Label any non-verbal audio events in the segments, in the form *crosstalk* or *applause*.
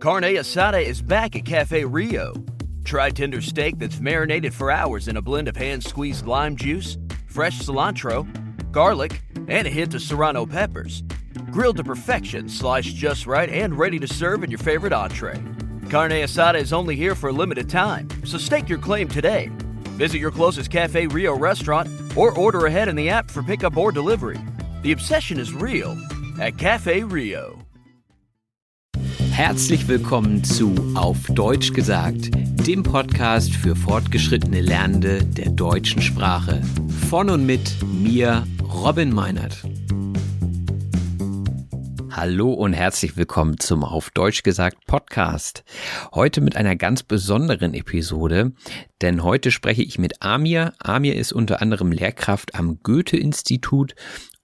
Carne Asada is back at Cafe Rio. Try tender steak that's marinated for hours in a blend of hand-squeezed lime juice, fresh cilantro, garlic, and a hint of serrano peppers. Grilled to perfection, sliced just right, and ready to serve in your favorite entree. Carne Asada is only here for a limited time, so stake your claim today. Visit your closest Cafe Rio restaurant or order ahead in the app for pickup or delivery. The obsession is real at Cafe Rio. Herzlich willkommen zu Auf Deutsch gesagt, dem Podcast für fortgeschrittene Lernende der deutschen Sprache. Von und mit mir, Robin Meinert. Hallo und herzlich willkommen zum Auf Deutsch gesagt Podcast. Heute mit einer ganz besonderen Episode, denn heute spreche ich mit Amir. Amir ist unter anderem Lehrkraft am Goethe-Institut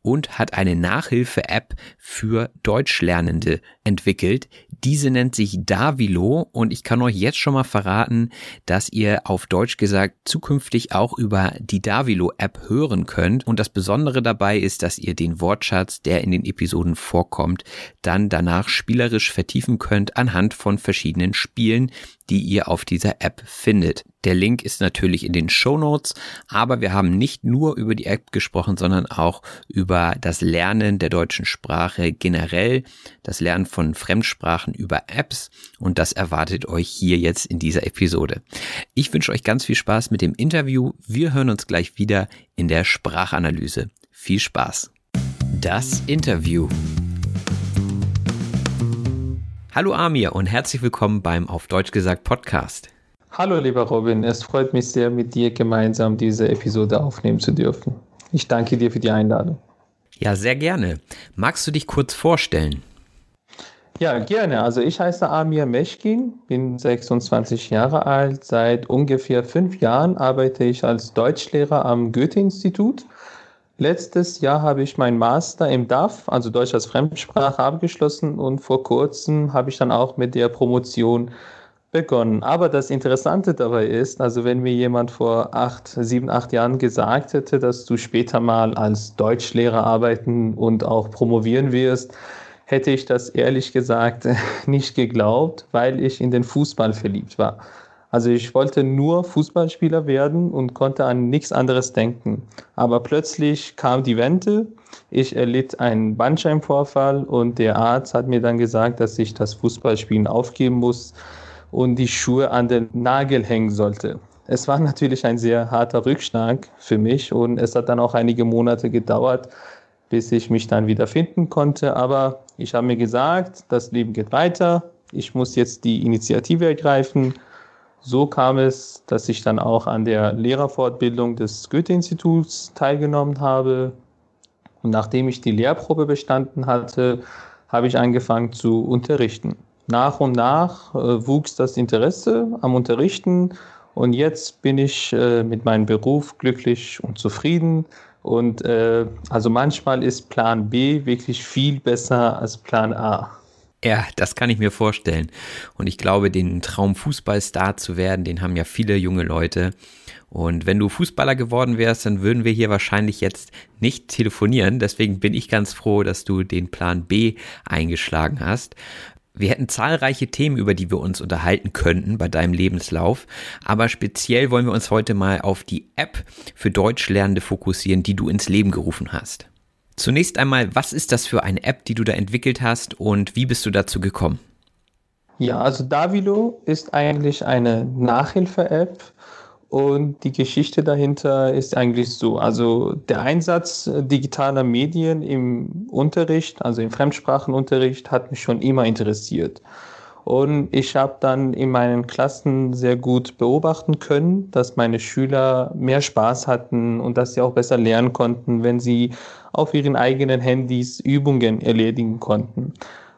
und hat eine Nachhilfe-App für Deutschlernende entwickelt. Diese nennt sich Davilo und ich kann euch jetzt schon mal verraten, dass ihr auf Deutsch gesagt zukünftig auch über die Davilo-App hören könnt. Und das Besondere dabei ist, dass ihr den Wortschatz, der in den Episoden vorkommt, dann danach spielerisch vertiefen könnt anhand von verschiedenen Spielen, die ihr auf dieser App findet. Der Link ist natürlich in den Show Notes, aber wir haben nicht nur über die App gesprochen, sondern auch über das Lernen der deutschen Sprache generell, das Lernen von Fremdsprachen über Apps und das erwartet euch hier jetzt in dieser Episode. Ich wünsche euch ganz viel Spaß mit dem Interview. Wir hören uns gleich wieder in der Sprachanalyse. Viel Spaß. Das Interview. Hallo Amir und herzlich willkommen beim Auf Deutsch gesagt Podcast. Hallo lieber Robin, es freut mich sehr, mit dir gemeinsam diese Episode aufnehmen zu dürfen. Ich danke dir für die Einladung. Ja, sehr gerne. Magst du dich kurz vorstellen? Ja, gerne. Also ich heiße Amir Meschkin, bin 26 Jahre alt. Seit ungefähr fünf Jahren arbeite ich als Deutschlehrer am Goethe-Institut Letztes Jahr habe ich meinen Master im DAF, also Deutsch als Fremdsprache, abgeschlossen und vor kurzem habe ich dann auch mit der Promotion begonnen. Aber das Interessante dabei ist, also wenn mir jemand vor acht, sieben, acht Jahren gesagt hätte, dass du später mal als Deutschlehrer arbeiten und auch promovieren wirst, hätte ich das ehrlich gesagt *laughs* nicht geglaubt, weil ich in den Fußball verliebt war. Also ich wollte nur Fußballspieler werden und konnte an nichts anderes denken. Aber plötzlich kam die Wende, ich erlitt einen Bandscheibenvorfall und der Arzt hat mir dann gesagt, dass ich das Fußballspielen aufgeben muss und die Schuhe an den Nagel hängen sollte. Es war natürlich ein sehr harter Rückschlag für mich und es hat dann auch einige Monate gedauert, bis ich mich dann wieder finden konnte. Aber ich habe mir gesagt, das Leben geht weiter. Ich muss jetzt die Initiative ergreifen so kam es, dass ich dann auch an der Lehrerfortbildung des Goethe-Instituts teilgenommen habe. Und nachdem ich die Lehrprobe bestanden hatte, habe ich angefangen zu unterrichten. Nach und nach äh, wuchs das Interesse am Unterrichten und jetzt bin ich äh, mit meinem Beruf glücklich und zufrieden Und äh, also manchmal ist Plan B wirklich viel besser als Plan A. Ja, das kann ich mir vorstellen. Und ich glaube, den Traum Fußballstar zu werden, den haben ja viele junge Leute. Und wenn du Fußballer geworden wärst, dann würden wir hier wahrscheinlich jetzt nicht telefonieren. Deswegen bin ich ganz froh, dass du den Plan B eingeschlagen hast. Wir hätten zahlreiche Themen, über die wir uns unterhalten könnten bei deinem Lebenslauf, aber speziell wollen wir uns heute mal auf die App für Deutschlernende fokussieren, die du ins Leben gerufen hast. Zunächst einmal, was ist das für eine App, die du da entwickelt hast und wie bist du dazu gekommen? Ja, also Davilo ist eigentlich eine Nachhilfe-App und die Geschichte dahinter ist eigentlich so. Also der Einsatz digitaler Medien im Unterricht, also im Fremdsprachenunterricht, hat mich schon immer interessiert. Und ich habe dann in meinen Klassen sehr gut beobachten können, dass meine Schüler mehr Spaß hatten und dass sie auch besser lernen konnten, wenn sie auf ihren eigenen Handys Übungen erledigen konnten.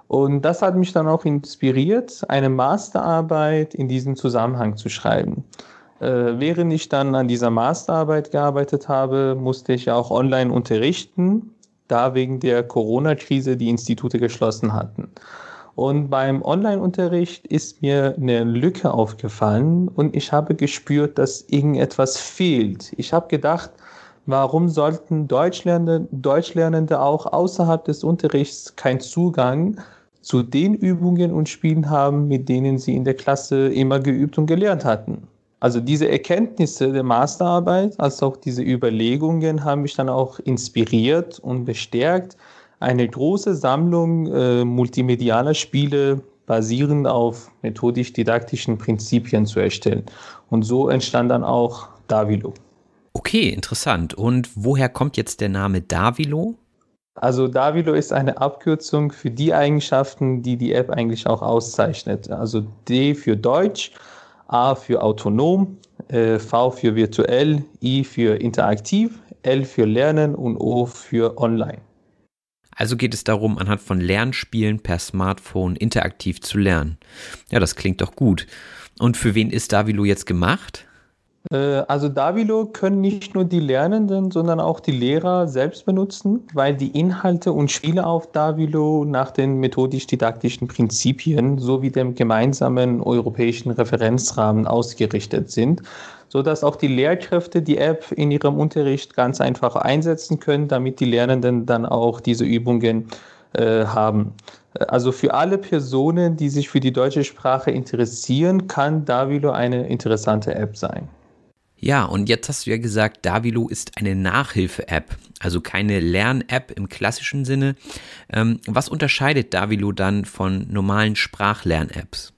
Und das hat mich dann auch inspiriert, eine Masterarbeit in diesem Zusammenhang zu schreiben. Äh, während ich dann an dieser Masterarbeit gearbeitet habe, musste ich auch online unterrichten, da wegen der Corona-Krise die Institute geschlossen hatten. Und beim Online-Unterricht ist mir eine Lücke aufgefallen und ich habe gespürt, dass irgendetwas fehlt. Ich habe gedacht, warum sollten Deutschlernende, Deutschlernende auch außerhalb des Unterrichts keinen Zugang zu den Übungen und Spielen haben, mit denen sie in der Klasse immer geübt und gelernt hatten? Also diese Erkenntnisse der Masterarbeit, als auch diese Überlegungen haben mich dann auch inspiriert und bestärkt, eine große Sammlung äh, multimedialer Spiele basierend auf methodisch-didaktischen Prinzipien zu erstellen. Und so entstand dann auch Davilo. Okay, interessant. Und woher kommt jetzt der Name Davilo? Also Davilo ist eine Abkürzung für die Eigenschaften, die die App eigentlich auch auszeichnet. Also D für Deutsch, A für autonom, äh, V für virtuell, I für interaktiv, L für lernen und O für online. Also geht es darum, anhand von Lernspielen per Smartphone interaktiv zu lernen. Ja, das klingt doch gut. Und für wen ist Davilo jetzt gemacht? Äh, also Davilo können nicht nur die Lernenden, sondern auch die Lehrer selbst benutzen, weil die Inhalte und Spiele auf Davilo nach den methodisch-didaktischen Prinzipien sowie dem gemeinsamen europäischen Referenzrahmen ausgerichtet sind, sodass auch die Lehrkräfte die App in ihrem Unterricht ganz einfach einsetzen können, damit die Lernenden dann auch diese Übungen äh, haben. Also für alle Personen, die sich für die deutsche Sprache interessieren, kann Davilo eine interessante App sein. Ja, und jetzt hast du ja gesagt, Davilo ist eine Nachhilfe-App, also keine Lern-App im klassischen Sinne. Ähm, was unterscheidet Davilo dann von normalen Sprachlern-Apps?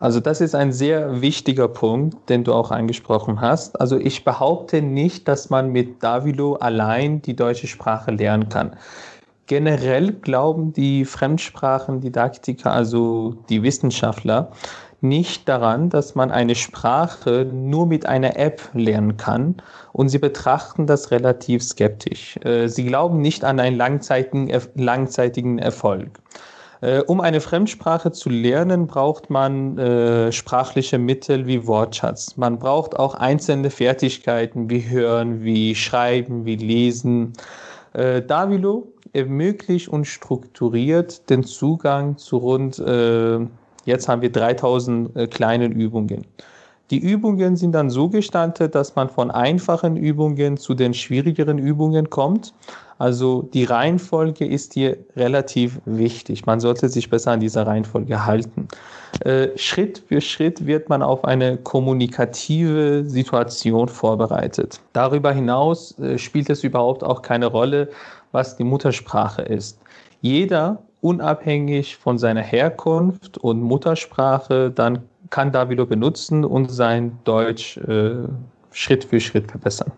Also das ist ein sehr wichtiger Punkt, den du auch angesprochen hast. Also ich behaupte nicht, dass man mit Davilo allein die deutsche Sprache lernen kann. Generell glauben die Fremdsprachendidaktiker, also die Wissenschaftler, nicht daran, dass man eine Sprache nur mit einer App lernen kann und sie betrachten das relativ skeptisch. Äh, sie glauben nicht an einen langzeitigen Erfolg. Äh, um eine Fremdsprache zu lernen, braucht man äh, sprachliche Mittel wie Wortschatz. Man braucht auch einzelne Fertigkeiten wie Hören, wie Schreiben, wie Lesen. Davilo ermöglicht und strukturiert den Zugang zu rund Jetzt haben wir 3000 äh, kleinen Übungen. Die Übungen sind dann so gestaltet, dass man von einfachen Übungen zu den schwierigeren Übungen kommt. Also die Reihenfolge ist hier relativ wichtig. Man sollte sich besser an dieser Reihenfolge halten. Äh, Schritt für Schritt wird man auf eine kommunikative Situation vorbereitet. Darüber hinaus äh, spielt es überhaupt auch keine Rolle, was die Muttersprache ist. Jeder unabhängig von seiner Herkunft und Muttersprache, dann kann Davilo benutzen und sein Deutsch äh, Schritt für Schritt verbessern.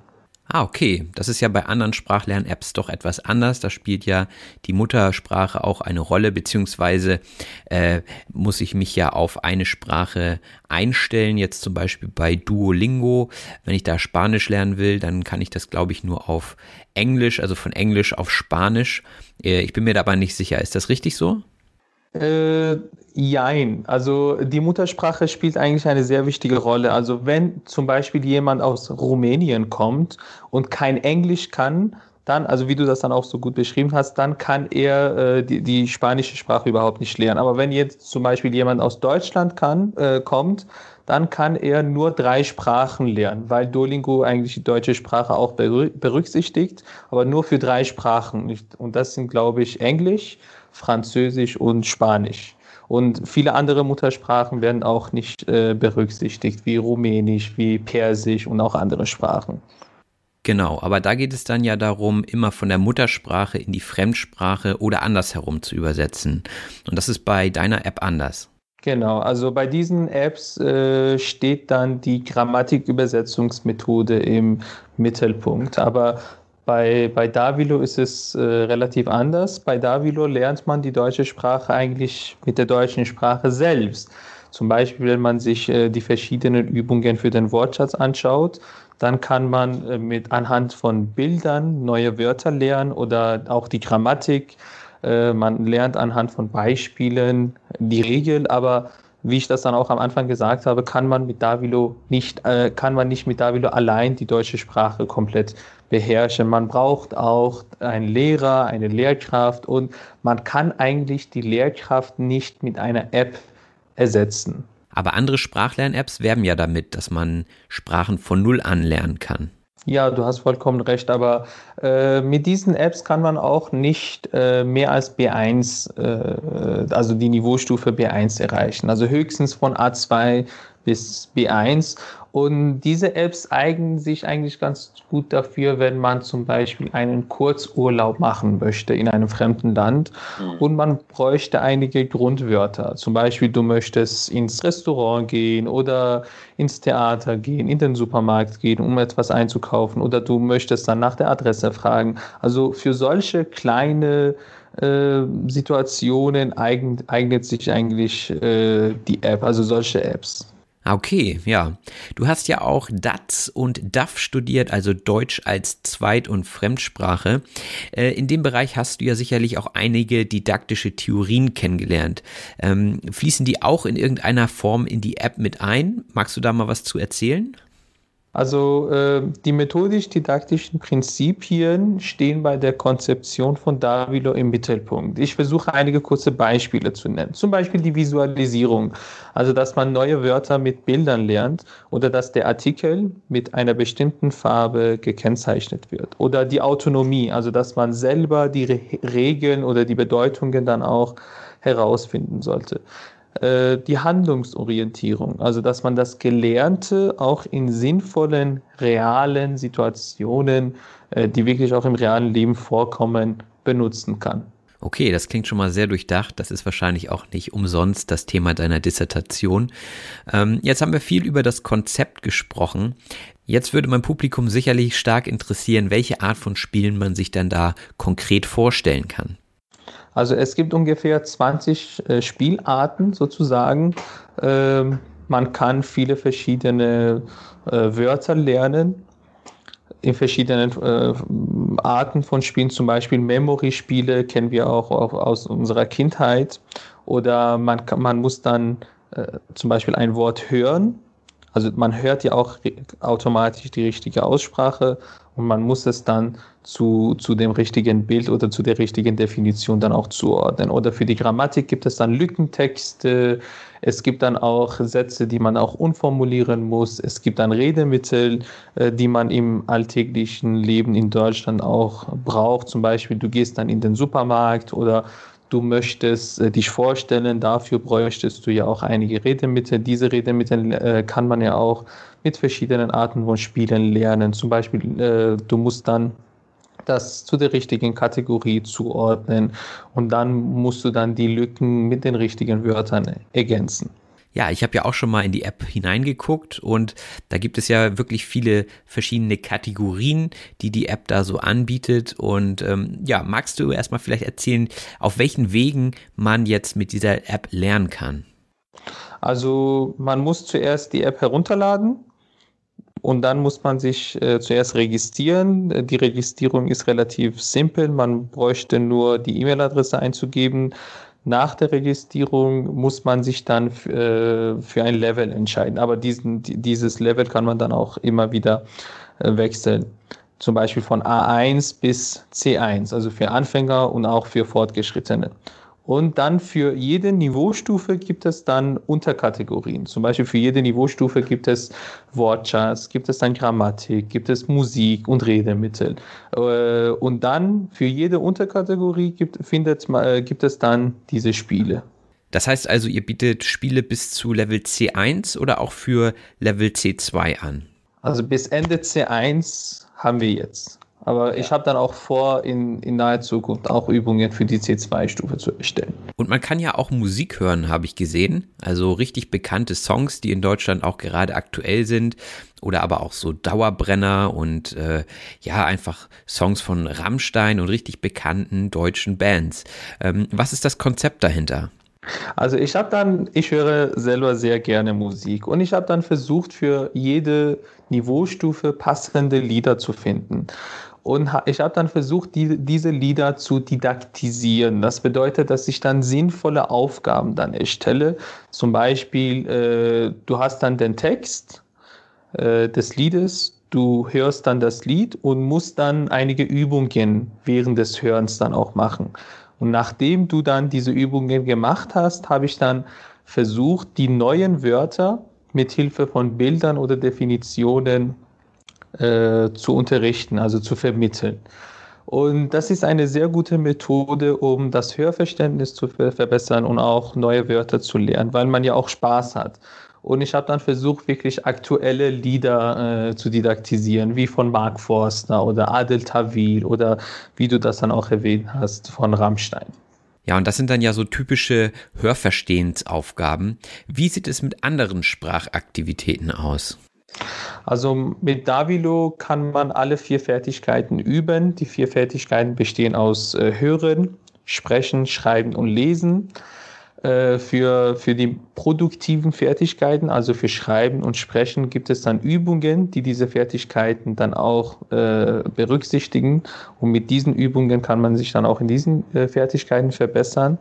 Ah, okay. Das ist ja bei anderen Sprachlern-Apps doch etwas anders. Da spielt ja die Muttersprache auch eine Rolle, beziehungsweise äh, muss ich mich ja auf eine Sprache einstellen. Jetzt zum Beispiel bei Duolingo. Wenn ich da Spanisch lernen will, dann kann ich das, glaube ich, nur auf Englisch, also von Englisch auf Spanisch. Äh, ich bin mir dabei nicht sicher. Ist das richtig so? Äh, jein. Also die Muttersprache spielt eigentlich eine sehr wichtige Rolle. Also wenn zum Beispiel jemand aus Rumänien kommt und kein Englisch kann, dann, also wie du das dann auch so gut beschrieben hast, dann kann er äh, die, die spanische Sprache überhaupt nicht lernen. Aber wenn jetzt zum Beispiel jemand aus Deutschland kann, äh, kommt, dann kann er nur drei Sprachen lernen, weil Duolingo eigentlich die deutsche Sprache auch berücksichtigt, aber nur für drei Sprachen. Und das sind, glaube ich, Englisch, Französisch und Spanisch. Und viele andere Muttersprachen werden auch nicht äh, berücksichtigt, wie Rumänisch, wie Persisch und auch andere Sprachen. Genau, aber da geht es dann ja darum, immer von der Muttersprache in die Fremdsprache oder andersherum zu übersetzen. Und das ist bei deiner App anders. Genau, also bei diesen Apps äh, steht dann die Grammatikübersetzungsmethode im Mittelpunkt. Aber bei, bei Davilo ist es äh, relativ anders. Bei Davilo lernt man die deutsche Sprache eigentlich mit der deutschen Sprache selbst. Zum Beispiel, wenn man sich äh, die verschiedenen Übungen für den Wortschatz anschaut, dann kann man äh, mit anhand von Bildern neue Wörter lernen oder auch die Grammatik. Äh, man lernt anhand von Beispielen die Regel, aber wie ich das dann auch am Anfang gesagt habe, kann man mit Davilo nicht, äh, kann man nicht mit Davilo allein die deutsche Sprache komplett beherrschen. Man braucht auch einen Lehrer, eine Lehrkraft und man kann eigentlich die Lehrkraft nicht mit einer App ersetzen. Aber andere Sprachlern-Apps werben ja damit, dass man Sprachen von Null an lernen kann. Ja, du hast vollkommen recht, aber äh, mit diesen Apps kann man auch nicht äh, mehr als B1, äh, also die Niveaustufe B1 erreichen. Also höchstens von A2 bis B1 und diese Apps eignen sich eigentlich ganz gut dafür, wenn man zum Beispiel einen Kurzurlaub machen möchte in einem fremden Land mhm. und man bräuchte einige Grundwörter. Zum Beispiel, du möchtest ins Restaurant gehen oder ins Theater gehen, in den Supermarkt gehen, um etwas einzukaufen oder du möchtest dann nach der Adresse fragen. Also für solche kleine äh, Situationen eignet, eignet sich eigentlich äh, die App, also solche Apps. Ah, okay, ja. Du hast ja auch DATS und DAF studiert, also Deutsch als Zweit- und Fremdsprache. Äh, in dem Bereich hast du ja sicherlich auch einige didaktische Theorien kennengelernt. Ähm, fließen die auch in irgendeiner Form in die App mit ein? Magst du da mal was zu erzählen? Also äh, die methodisch-didaktischen Prinzipien stehen bei der Konzeption von Davilo im Mittelpunkt. Ich versuche einige kurze Beispiele zu nennen. Zum Beispiel die Visualisierung, also dass man neue Wörter mit Bildern lernt oder dass der Artikel mit einer bestimmten Farbe gekennzeichnet wird. Oder die Autonomie, also dass man selber die Re Regeln oder die Bedeutungen dann auch herausfinden sollte. Äh, die Handlungsorientierung, also dass man das Gelernte auch in sinnvollen, realen Situationen, äh, die wirklich auch im realen Leben vorkommen, benutzen kann. Okay, das klingt schon mal sehr durchdacht. Das ist wahrscheinlich auch nicht umsonst das Thema deiner Dissertation. Ähm, jetzt haben wir viel über das Konzept gesprochen. Jetzt würde mein Publikum sicherlich stark interessieren, welche Art von Spielen man sich dann da konkret vorstellen kann. Also es gibt ungefähr 20 äh, Spielarten sozusagen. Ähm, man kann viele verschiedene äh, Wörter lernen in verschiedenen äh, Arten von Spielen, zum Beispiel Memory-Spiele kennen wir auch, auch, aus unserer Kindheit. Oder man, man muss dann äh, zum Beispiel ein Wort hören. Also man hört ja auch automatisch die richtige Aussprache und man muss es dann zu, zu dem richtigen Bild oder zu der richtigen Definition dann auch zuordnen. Oder für die Grammatik gibt es dann Lückentexte, es gibt dann auch Sätze, die man auch umformulieren muss, es gibt dann Redemittel, äh, die man im alltäglichen Leben in Deutschland auch braucht. Zum Beispiel, du gehst dann in den Supermarkt oder du möchtest äh, dich vorstellen, dafür bräuchtest du ja auch einige Redemittel. Diese Redemittel äh, kann man ja auch mit verschiedenen Arten von Spielen lernen. Zum Beispiel, äh, du musst dann das zu der richtigen Kategorie zuordnen und dann musst du dann die Lücken mit den richtigen Wörtern ergänzen. Ja, ich habe ja auch schon mal in die App hineingeguckt und da gibt es ja wirklich viele verschiedene Kategorien, die die App da so anbietet. Und ähm, ja, magst du erstmal vielleicht erzählen, auf welchen Wegen man jetzt mit dieser App lernen kann? Also man muss zuerst die App herunterladen und dann muss man sich äh, zuerst registrieren. Die Registrierung ist relativ simpel. Man bräuchte nur die E-Mail-Adresse einzugeben. Nach der Registrierung muss man sich dann äh, für ein Level entscheiden. Aber diesen, dieses Level kann man dann auch immer wieder äh, wechseln. zum Beispiel von A1 bis C1, also für Anfänger und auch für Fortgeschrittene. Und dann für jede Niveaustufe gibt es dann Unterkategorien. Zum Beispiel für jede Niveaustufe gibt es Wortschatz, gibt es dann Grammatik, gibt es Musik und Redemittel. Äh, und dann für jede Unterkategorie gibt, findet, äh, gibt es dann diese Spiele. Das heißt also, ihr bietet Spiele bis zu Level C1 oder auch für Level C2 an? Also bis Ende C1 haben wir jetzt. Aber ich habe dann auch vor, in, in naher Zukunft auch Übungen für die C2-Stufe zu erstellen. Und man kann ja auch Musik hören, habe ich gesehen. Also richtig bekannte Songs, die in Deutschland auch gerade aktuell sind. Oder aber auch so Dauerbrenner und äh, ja, einfach Songs von Rammstein und richtig bekannten deutschen Bands. Ähm, was ist das Konzept dahinter? Also ich habe dann, ich höre selber sehr gerne Musik und ich habe dann versucht, für jede Niveaustufe passende Lieder zu finden. Und ich habe dann versucht, die, diese Lieder zu didaktisieren. Das bedeutet, dass ich dann sinnvolle Aufgaben dann erstelle. Zum Beispiel, äh, du hast dann den Text äh, des Liedes, du hörst dann das Lied und musst dann einige Übungen während des Hörens dann auch machen. Und nachdem du dann diese Übungen gemacht hast, habe ich dann versucht, die neuen Wörter mit Hilfe von Bildern oder Definitionen äh, zu unterrichten, also zu vermitteln. Und das ist eine sehr gute Methode, um das Hörverständnis zu verbessern und auch neue Wörter zu lernen, weil man ja auch Spaß hat. Und ich habe dann versucht, wirklich aktuelle Lieder äh, zu didaktisieren, wie von Mark Forster oder Adel Tawil oder wie du das dann auch erwähnt hast, von Rammstein. Ja, und das sind dann ja so typische Hörverstehensaufgaben. Wie sieht es mit anderen Sprachaktivitäten aus? Also mit Davilo kann man alle vier Fertigkeiten üben. Die vier Fertigkeiten bestehen aus äh, Hören, Sprechen, Schreiben und Lesen. Äh, für, für die produktiven Fertigkeiten, also für Schreiben und Sprechen, gibt es dann Übungen, die diese Fertigkeiten dann auch äh, berücksichtigen. Und mit diesen Übungen kann man sich dann auch in diesen äh, Fertigkeiten verbessern.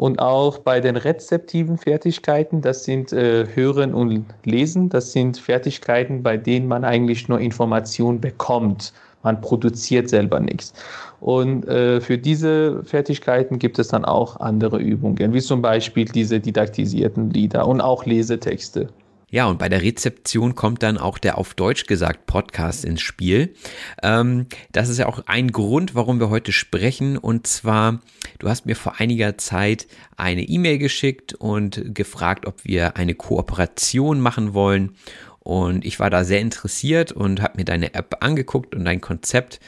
Und auch bei den rezeptiven Fertigkeiten, das sind äh, Hören und Lesen, das sind Fertigkeiten, bei denen man eigentlich nur Informationen bekommt. Man produziert selber nichts. Und äh, für diese Fertigkeiten gibt es dann auch andere Übungen, wie zum Beispiel diese didaktisierten Lieder und auch Lesetexte. Ja, und bei der Rezeption kommt dann auch der auf Deutsch gesagt Podcast ins Spiel. Ähm, das ist ja auch ein Grund, warum wir heute sprechen. Und zwar, du hast mir vor einiger Zeit eine E-Mail geschickt und gefragt, ob wir eine Kooperation machen wollen. Und ich war da sehr interessiert und habe mir deine App angeguckt und dein Konzept.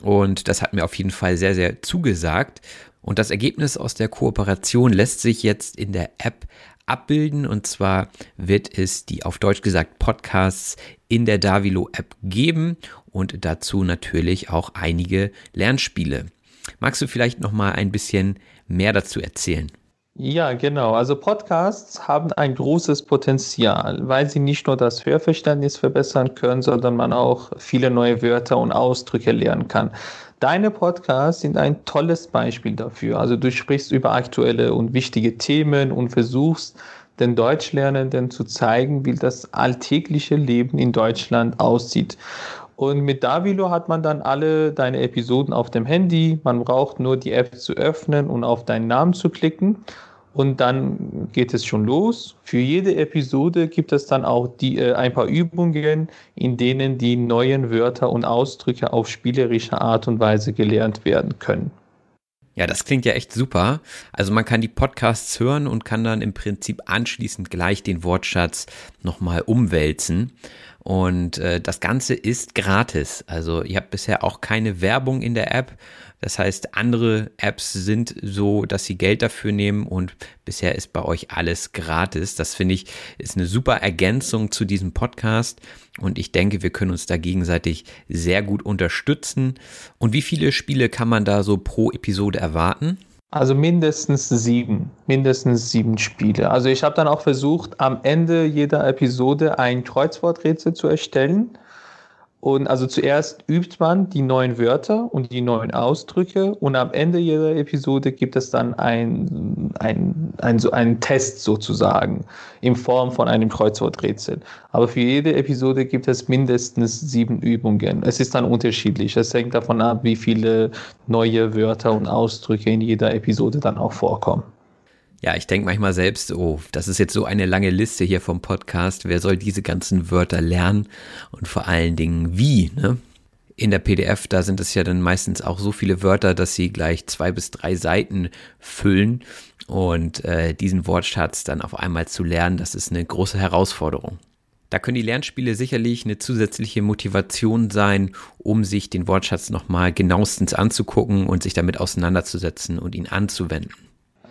Und das hat mir auf jeden Fall sehr, sehr zugesagt. Und das Ergebnis aus der Kooperation lässt sich jetzt in der App abbilden. Und zwar wird es die auf Deutsch gesagt Podcasts in der Davilo App geben und dazu natürlich auch einige Lernspiele. Magst du vielleicht noch mal ein bisschen mehr dazu erzählen? Ja, genau. Also Podcasts haben ein großes Potenzial, weil sie nicht nur das Hörverständnis verbessern können, sondern man auch viele neue Wörter und Ausdrücke lernen kann. Deine Podcasts sind ein tolles Beispiel dafür. Also du sprichst über aktuelle und wichtige Themen und versuchst den Deutschlernenden zu zeigen, wie das alltägliche Leben in Deutschland aussieht. Und mit Davilo hat man dann alle deine Episoden auf dem Handy. Man braucht nur die App zu öffnen und auf deinen Namen zu klicken. Und dann geht es schon los. Für jede Episode gibt es dann auch die, äh, ein paar Übungen, in denen die neuen Wörter und Ausdrücke auf spielerische Art und Weise gelernt werden können. Ja, das klingt ja echt super. Also man kann die Podcasts hören und kann dann im Prinzip anschließend gleich den Wortschatz nochmal umwälzen. Und äh, das Ganze ist gratis. Also ihr habt bisher auch keine Werbung in der App. Das heißt, andere Apps sind so, dass sie Geld dafür nehmen und bisher ist bei euch alles gratis. Das finde ich ist eine super Ergänzung zu diesem Podcast und ich denke, wir können uns da gegenseitig sehr gut unterstützen. Und wie viele Spiele kann man da so pro Episode erwarten? Also mindestens sieben, mindestens sieben Spiele. Also ich habe dann auch versucht, am Ende jeder Episode ein Kreuzworträtsel zu erstellen. Und also zuerst übt man die neuen Wörter und die neuen Ausdrücke und am Ende jeder Episode gibt es dann ein, ein, ein, so einen Test sozusagen in Form von einem Kreuzworträtsel. Aber für jede Episode gibt es mindestens sieben Übungen. Es ist dann unterschiedlich. Es hängt davon ab, wie viele neue Wörter und Ausdrücke in jeder Episode dann auch vorkommen. Ja, ich denke manchmal selbst, oh, das ist jetzt so eine lange Liste hier vom Podcast. Wer soll diese ganzen Wörter lernen? Und vor allen Dingen wie, ne? In der PDF, da sind es ja dann meistens auch so viele Wörter, dass sie gleich zwei bis drei Seiten füllen. Und äh, diesen Wortschatz dann auf einmal zu lernen, das ist eine große Herausforderung. Da können die Lernspiele sicherlich eine zusätzliche Motivation sein, um sich den Wortschatz nochmal genauestens anzugucken und sich damit auseinanderzusetzen und ihn anzuwenden.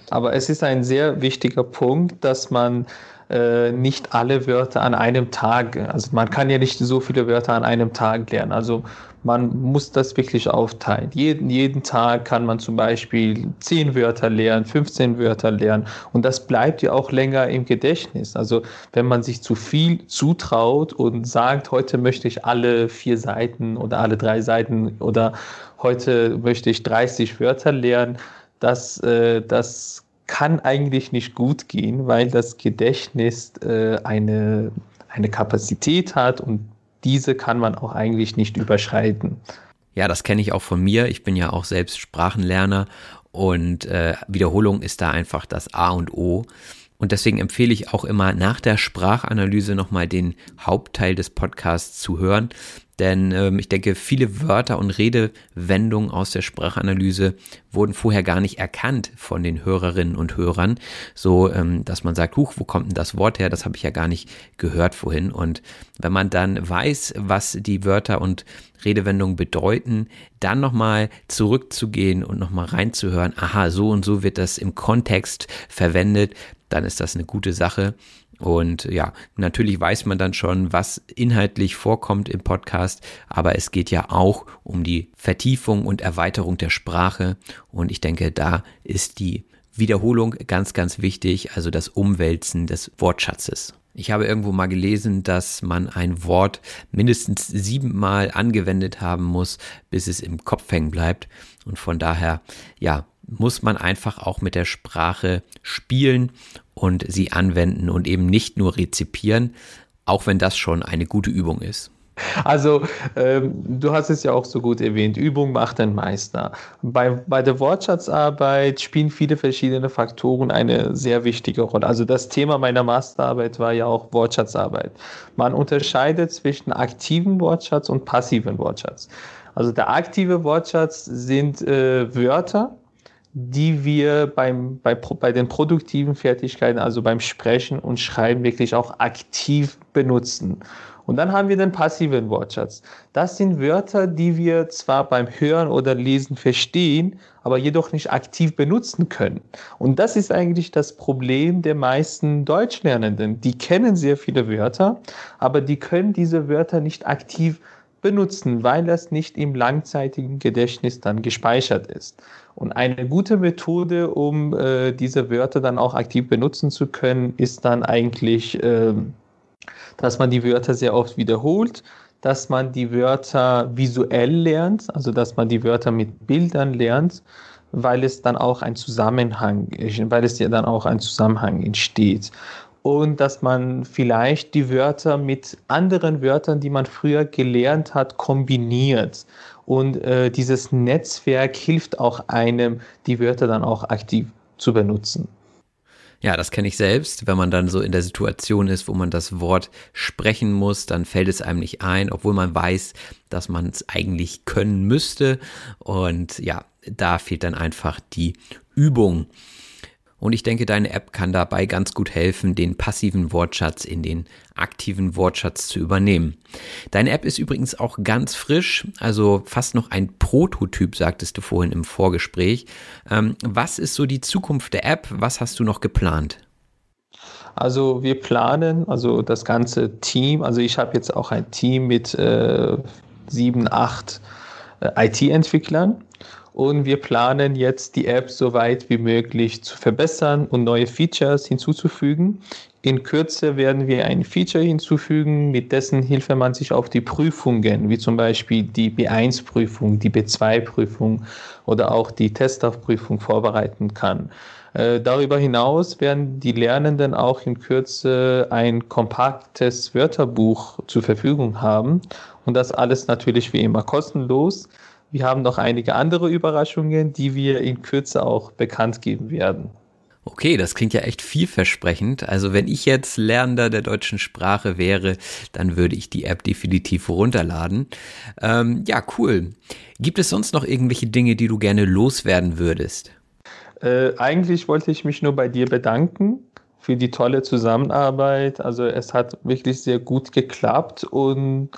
Aber es ist ein sehr wichtiger Punkt, dass man äh, nicht alle Wörter an einem Tag, also man kann ja nicht so viele Wörter an einem Tag lernen. Also man muss das wirklich aufteilen. Jeden, jeden Tag kann man zum Beispiel 10 Wörter lernen, 15 Wörter lernen und das bleibt ja auch länger im Gedächtnis. Also wenn man sich zu viel zutraut und sagt, heute möchte ich alle vier Seiten oder alle drei Seiten oder heute möchte ich 30 Wörter lernen, das, äh, das kann eigentlich nicht gut gehen, weil das Gedächtnis äh, eine, eine Kapazität hat und diese kann man auch eigentlich nicht überschreiten. Ja, das kenne ich auch von mir. Ich bin ja auch selbst Sprachenlerner und äh, Wiederholung ist da einfach das A und O. Und deswegen empfehle ich auch immer nach der Sprachanalyse nochmal den Hauptteil des Podcasts zu hören, denn ähm, ich denke, viele Wörter und Redewendungen aus der Sprachanalyse wurden vorher gar nicht erkannt von den Hörerinnen und Hörern. So, ähm, dass man sagt, huch, wo kommt denn das Wort her? Das habe ich ja gar nicht gehört vorhin. Und wenn man dann weiß, was die Wörter und Redewendungen bedeuten, dann nochmal zurückzugehen und nochmal reinzuhören, aha, so und so wird das im Kontext verwendet, dann ist das eine gute Sache. Und ja, natürlich weiß man dann schon, was inhaltlich vorkommt im Podcast, aber es geht ja auch um die Vertiefung und Erweiterung der Sprache. Und ich denke, da ist die Wiederholung ganz, ganz wichtig, also das Umwälzen des Wortschatzes. Ich habe irgendwo mal gelesen, dass man ein Wort mindestens siebenmal angewendet haben muss, bis es im Kopf hängen bleibt. Und von daher, ja, muss man einfach auch mit der Sprache spielen und sie anwenden und eben nicht nur rezipieren, auch wenn das schon eine gute Übung ist. Also, ähm, du hast es ja auch so gut erwähnt, Übung macht den Meister. Bei, bei der Wortschatzarbeit spielen viele verschiedene Faktoren eine sehr wichtige Rolle. Also das Thema meiner Masterarbeit war ja auch Wortschatzarbeit. Man unterscheidet zwischen aktiven Wortschatz und passiven Wortschatz. Also der aktive Wortschatz sind äh, Wörter, die wir beim, bei, bei den produktiven Fertigkeiten, also beim Sprechen und Schreiben, wirklich auch aktiv benutzen. Und dann haben wir den passiven Wortschatz. Das sind Wörter, die wir zwar beim Hören oder Lesen verstehen, aber jedoch nicht aktiv benutzen können. Und das ist eigentlich das Problem der meisten Deutschlernenden. Die kennen sehr viele Wörter, aber die können diese Wörter nicht aktiv benutzen, weil das nicht im langzeitigen Gedächtnis dann gespeichert ist. Und eine gute Methode, um äh, diese Wörter dann auch aktiv benutzen zu können, ist dann eigentlich, äh, dass man die Wörter sehr oft wiederholt, dass man die Wörter visuell lernt, also dass man die Wörter mit Bildern lernt, weil es dann auch ein Zusammenhang, weil es ja dann auch ein Zusammenhang entsteht und dass man vielleicht die Wörter mit anderen Wörtern, die man früher gelernt hat, kombiniert. Und äh, dieses Netzwerk hilft auch einem, die Wörter dann auch aktiv zu benutzen. Ja, das kenne ich selbst. Wenn man dann so in der Situation ist, wo man das Wort sprechen muss, dann fällt es einem nicht ein, obwohl man weiß, dass man es eigentlich können müsste. Und ja, da fehlt dann einfach die Übung. Und ich denke, deine App kann dabei ganz gut helfen, den passiven Wortschatz in den aktiven Wortschatz zu übernehmen. Deine App ist übrigens auch ganz frisch, also fast noch ein Prototyp, sagtest du vorhin im Vorgespräch. Ähm, was ist so die Zukunft der App? Was hast du noch geplant? Also wir planen, also das ganze Team, also ich habe jetzt auch ein Team mit äh, sieben, acht äh, IT-Entwicklern und wir planen jetzt die App so weit wie möglich zu verbessern und neue Features hinzuzufügen. In Kürze werden wir ein Feature hinzufügen, mit dessen Hilfe man sich auf die Prüfungen, wie zum Beispiel die B1-Prüfung, die B2-Prüfung oder auch die Testaufprüfung vorbereiten kann. Äh, darüber hinaus werden die Lernenden auch in Kürze ein kompaktes Wörterbuch zur Verfügung haben und das alles natürlich wie immer kostenlos. Wir haben noch einige andere Überraschungen, die wir in Kürze auch bekannt geben werden. Okay, das klingt ja echt vielversprechend. Also wenn ich jetzt Lernender der deutschen Sprache wäre, dann würde ich die App definitiv runterladen. Ähm, ja, cool. Gibt es sonst noch irgendwelche Dinge, die du gerne loswerden würdest? Äh, eigentlich wollte ich mich nur bei dir bedanken für die tolle Zusammenarbeit. Also es hat wirklich sehr gut geklappt und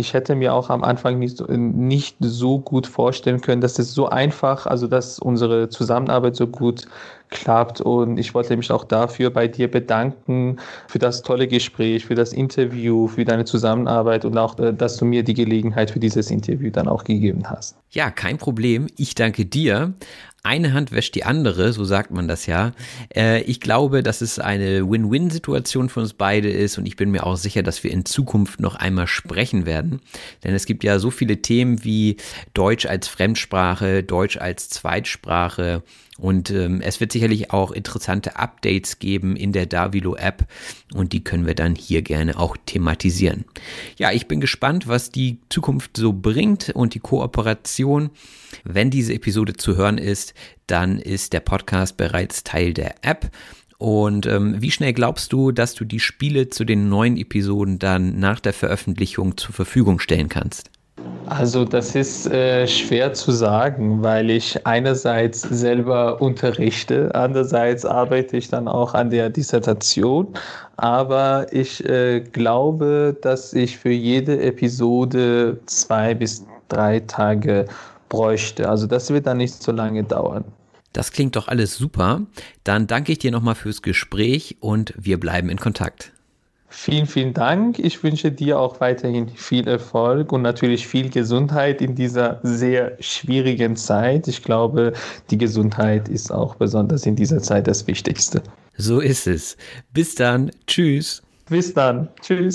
ich hätte mir auch am Anfang nicht, nicht so gut vorstellen können, dass es so einfach, also dass unsere Zusammenarbeit so gut klappt. Und ich wollte mich auch dafür bei dir bedanken, für das tolle Gespräch, für das Interview, für deine Zusammenarbeit und auch, äh, dass du mir die Gelegenheit für dieses Interview dann auch gegeben hast. Ja, kein Problem. Ich danke dir eine Hand wäscht die andere, so sagt man das ja. Äh, ich glaube, dass es eine Win-Win-Situation für uns beide ist und ich bin mir auch sicher, dass wir in Zukunft noch einmal sprechen werden. Denn es gibt ja so viele Themen wie Deutsch als Fremdsprache, Deutsch als Zweitsprache, und ähm, es wird sicherlich auch interessante Updates geben in der Davilo App und die können wir dann hier gerne auch thematisieren. Ja, ich bin gespannt, was die Zukunft so bringt und die Kooperation. Wenn diese Episode zu hören ist, dann ist der Podcast bereits Teil der App. Und ähm, wie schnell glaubst du, dass du die Spiele zu den neuen Episoden dann nach der Veröffentlichung zur Verfügung stellen kannst? Also das ist äh, schwer zu sagen, weil ich einerseits selber unterrichte, andererseits arbeite ich dann auch an der Dissertation, aber ich äh, glaube, dass ich für jede Episode zwei bis drei Tage bräuchte. Also das wird dann nicht so lange dauern. Das klingt doch alles super. Dann danke ich dir nochmal fürs Gespräch und wir bleiben in Kontakt. Vielen, vielen Dank. Ich wünsche dir auch weiterhin viel Erfolg und natürlich viel Gesundheit in dieser sehr schwierigen Zeit. Ich glaube, die Gesundheit ist auch besonders in dieser Zeit das Wichtigste. So ist es. Bis dann. Tschüss. Bis dann. Tschüss.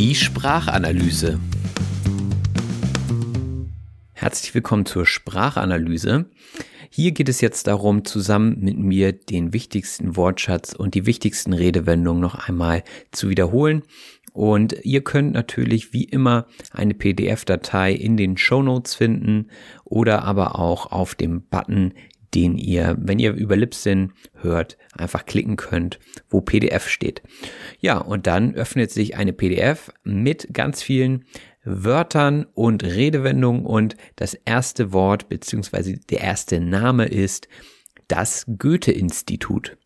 Die Sprachanalyse. Herzlich willkommen zur Sprachanalyse. Hier geht es jetzt darum, zusammen mit mir den wichtigsten Wortschatz und die wichtigsten Redewendungen noch einmal zu wiederholen. Und ihr könnt natürlich wie immer eine PDF-Datei in den Show Notes finden oder aber auch auf dem Button den ihr, wenn ihr über Libsyn hört, einfach klicken könnt, wo PDF steht. Ja, und dann öffnet sich eine PDF mit ganz vielen Wörtern und Redewendungen und das erste Wort beziehungsweise der erste Name ist das Goethe-Institut.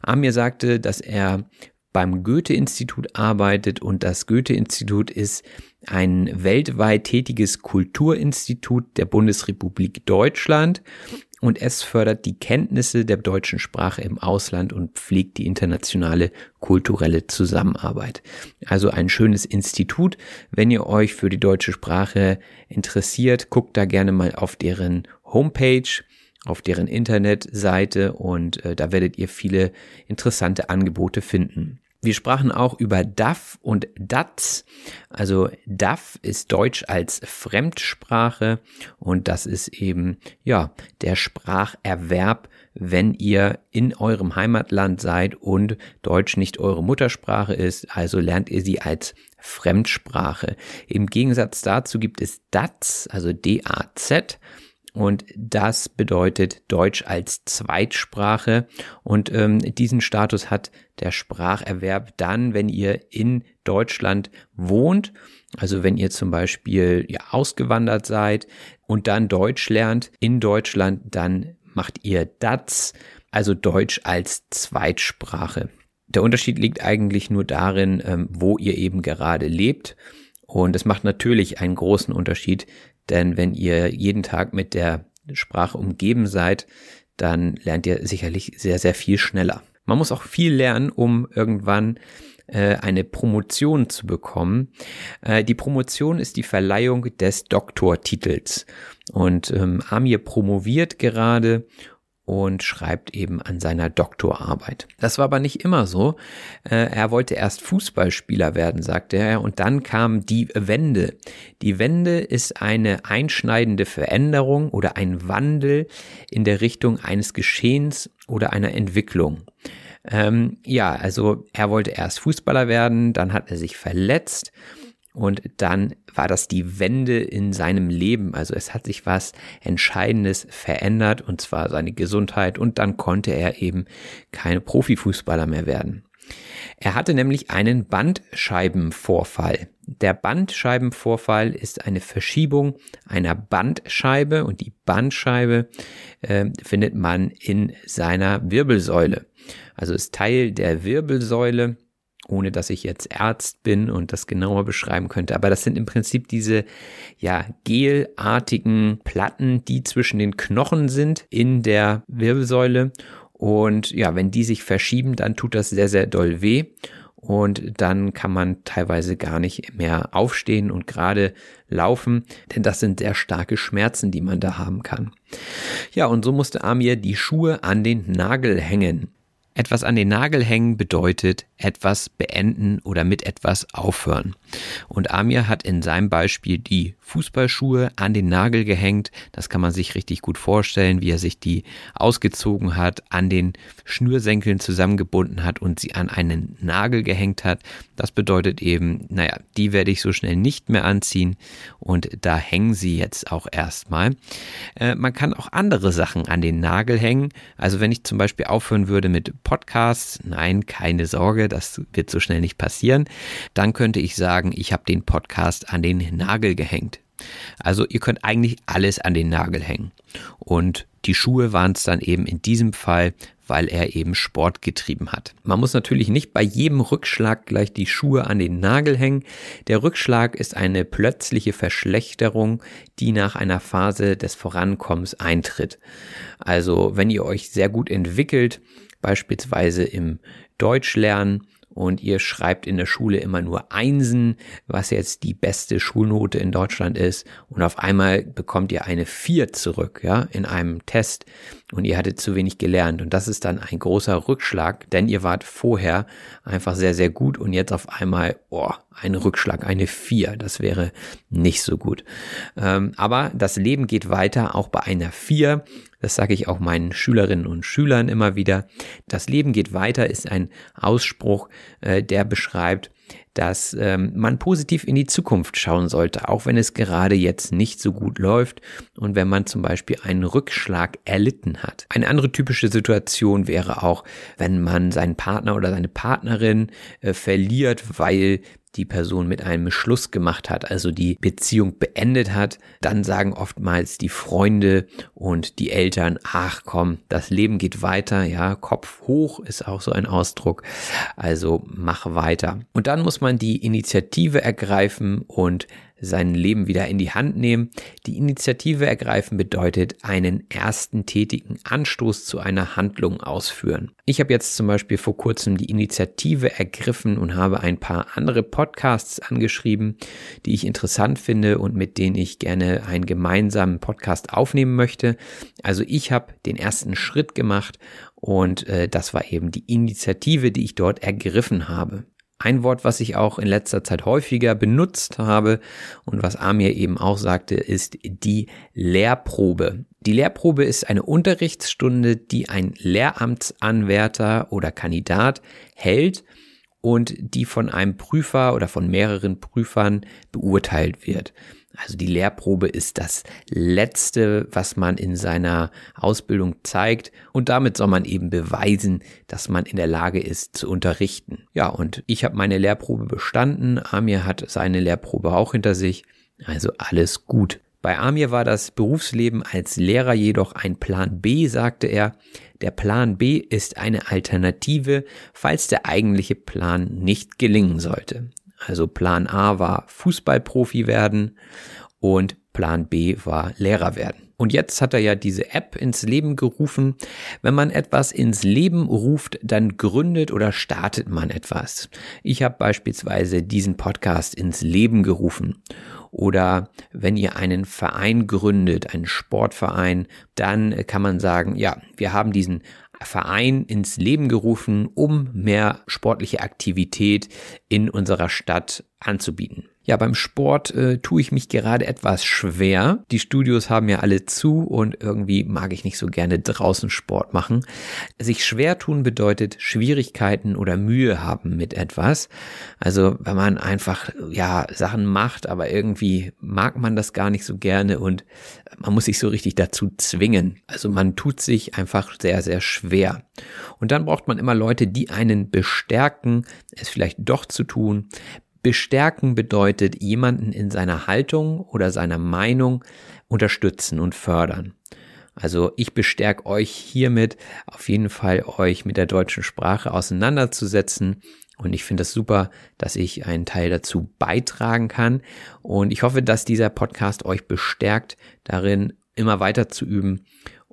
Amir sagte, dass er beim Goethe-Institut arbeitet und das Goethe-Institut ist ein weltweit tätiges Kulturinstitut der Bundesrepublik Deutschland und es fördert die Kenntnisse der deutschen Sprache im Ausland und pflegt die internationale kulturelle Zusammenarbeit. Also ein schönes Institut. Wenn ihr euch für die deutsche Sprache interessiert, guckt da gerne mal auf deren Homepage auf deren Internetseite und äh, da werdet ihr viele interessante Angebote finden. Wir sprachen auch über DAF und DATS. Also DAF ist Deutsch als Fremdsprache und das ist eben, ja, der Spracherwerb, wenn ihr in eurem Heimatland seid und Deutsch nicht eure Muttersprache ist, also lernt ihr sie als Fremdsprache. Im Gegensatz dazu gibt es DATS, also D-A-Z und das bedeutet Deutsch als Zweitsprache und ähm, diesen Status hat der Spracherwerb dann, wenn ihr in Deutschland wohnt, also wenn ihr zum Beispiel ja, ausgewandert seid und dann Deutsch lernt in Deutschland, dann macht ihr DATS, also Deutsch als Zweitsprache. Der Unterschied liegt eigentlich nur darin, ähm, wo ihr eben gerade lebt. Und es macht natürlich einen großen Unterschied, denn wenn ihr jeden Tag mit der Sprache umgeben seid, dann lernt ihr sicherlich sehr, sehr viel schneller. Man muss auch viel lernen, um irgendwann äh, eine Promotion zu bekommen. Äh, die Promotion ist die Verleihung des Doktortitels. Und ähm, Amir promoviert gerade und schreibt eben an seiner Doktorarbeit. Das war aber nicht immer so. Äh, er wollte erst Fußballspieler werden, sagte er, und dann kam die Wende. Die Wende ist eine einschneidende Veränderung oder ein Wandel in der Richtung eines Geschehens oder einer Entwicklung. Ähm, ja, also er wollte erst Fußballer werden, dann hat er sich verletzt und dann war das die Wende in seinem Leben. Also es hat sich was Entscheidendes verändert und zwar seine Gesundheit und dann konnte er eben kein Profifußballer mehr werden. Er hatte nämlich einen Bandscheibenvorfall. Der Bandscheibenvorfall ist eine Verschiebung einer Bandscheibe und die Bandscheibe äh, findet man in seiner Wirbelsäule. Also ist Teil der Wirbelsäule ohne dass ich jetzt Arzt bin und das genauer beschreiben könnte. Aber das sind im Prinzip diese, ja, gelartigen Platten, die zwischen den Knochen sind in der Wirbelsäule. Und ja, wenn die sich verschieben, dann tut das sehr, sehr doll weh. Und dann kann man teilweise gar nicht mehr aufstehen und gerade laufen, denn das sind sehr starke Schmerzen, die man da haben kann. Ja, und so musste Amir die Schuhe an den Nagel hängen. Etwas an den Nagel hängen bedeutet etwas beenden oder mit etwas aufhören. Und Amir hat in seinem Beispiel die Fußballschuhe an den Nagel gehängt. Das kann man sich richtig gut vorstellen, wie er sich die ausgezogen hat, an den Schnürsenkeln zusammengebunden hat und sie an einen Nagel gehängt hat. Das bedeutet eben, naja, die werde ich so schnell nicht mehr anziehen und da hängen sie jetzt auch erstmal. Äh, man kann auch andere Sachen an den Nagel hängen. Also wenn ich zum Beispiel aufhören würde mit Podcasts, nein, keine Sorge, das wird so schnell nicht passieren, dann könnte ich sagen, ich habe den Podcast an den Nagel gehängt. Also ihr könnt eigentlich alles an den Nagel hängen. Und die Schuhe waren es dann eben in diesem Fall, weil er eben Sport getrieben hat. Man muss natürlich nicht bei jedem Rückschlag gleich die Schuhe an den Nagel hängen. Der Rückschlag ist eine plötzliche Verschlechterung, die nach einer Phase des Vorankommens eintritt. Also wenn ihr euch sehr gut entwickelt, beispielsweise im Deutschlernen und ihr schreibt in der Schule immer nur Einsen, was jetzt die beste Schulnote in Deutschland ist. Und auf einmal bekommt ihr eine Vier zurück, ja, in einem Test. Und ihr hattet zu wenig gelernt. Und das ist dann ein großer Rückschlag, denn ihr wart vorher einfach sehr, sehr gut. Und jetzt auf einmal, oh, ein Rückschlag, eine Vier, das wäre nicht so gut. Ähm, aber das Leben geht weiter, auch bei einer Vier das sage ich auch meinen Schülerinnen und Schülern immer wieder. Das Leben geht weiter ist ein Ausspruch, äh, der beschreibt, dass ähm, man positiv in die Zukunft schauen sollte, auch wenn es gerade jetzt nicht so gut läuft und wenn man zum Beispiel einen Rückschlag erlitten hat. Eine andere typische Situation wäre auch, wenn man seinen Partner oder seine Partnerin äh, verliert, weil die Person mit einem Schluss gemacht hat, also die Beziehung beendet hat, dann sagen oftmals die Freunde und die Eltern, ach komm, das Leben geht weiter, ja, Kopf hoch ist auch so ein Ausdruck, also mach weiter. Und dann muss man die Initiative ergreifen und sein Leben wieder in die Hand nehmen. Die Initiative ergreifen bedeutet einen ersten tätigen Anstoß zu einer Handlung ausführen. Ich habe jetzt zum Beispiel vor kurzem die Initiative ergriffen und habe ein paar andere Podcasts angeschrieben, die ich interessant finde und mit denen ich gerne einen gemeinsamen Podcast aufnehmen möchte. Also ich habe den ersten Schritt gemacht und äh, das war eben die Initiative, die ich dort ergriffen habe. Ein Wort, was ich auch in letzter Zeit häufiger benutzt habe und was Amir eben auch sagte, ist die Lehrprobe. Die Lehrprobe ist eine Unterrichtsstunde, die ein Lehramtsanwärter oder Kandidat hält und die von einem Prüfer oder von mehreren Prüfern beurteilt wird. Also die Lehrprobe ist das Letzte, was man in seiner Ausbildung zeigt und damit soll man eben beweisen, dass man in der Lage ist zu unterrichten. Ja, und ich habe meine Lehrprobe bestanden, Amir hat seine Lehrprobe auch hinter sich, also alles gut. Bei Amir war das Berufsleben als Lehrer jedoch ein Plan B, sagte er. Der Plan B ist eine Alternative, falls der eigentliche Plan nicht gelingen sollte. Also Plan A war Fußballprofi werden und Plan B war Lehrer werden. Und jetzt hat er ja diese App ins Leben gerufen. Wenn man etwas ins Leben ruft, dann gründet oder startet man etwas. Ich habe beispielsweise diesen Podcast ins Leben gerufen. Oder wenn ihr einen Verein gründet, einen Sportverein, dann kann man sagen, ja, wir haben diesen Verein ins Leben gerufen, um mehr sportliche Aktivität in unserer Stadt anzubieten. Ja, beim Sport äh, tue ich mich gerade etwas schwer. Die Studios haben ja alle zu und irgendwie mag ich nicht so gerne draußen Sport machen. Sich schwer tun bedeutet Schwierigkeiten oder Mühe haben mit etwas. Also wenn man einfach ja Sachen macht, aber irgendwie mag man das gar nicht so gerne und man muss sich so richtig dazu zwingen. Also man tut sich einfach sehr, sehr schwer. Und dann braucht man immer Leute, die einen bestärken, es vielleicht doch zu tun, Bestärken bedeutet jemanden in seiner Haltung oder seiner Meinung unterstützen und fördern. Also ich bestärke euch hiermit auf jeden Fall euch mit der deutschen Sprache auseinanderzusetzen. Und ich finde es das super, dass ich einen Teil dazu beitragen kann. Und ich hoffe, dass dieser Podcast euch bestärkt, darin immer weiter zu üben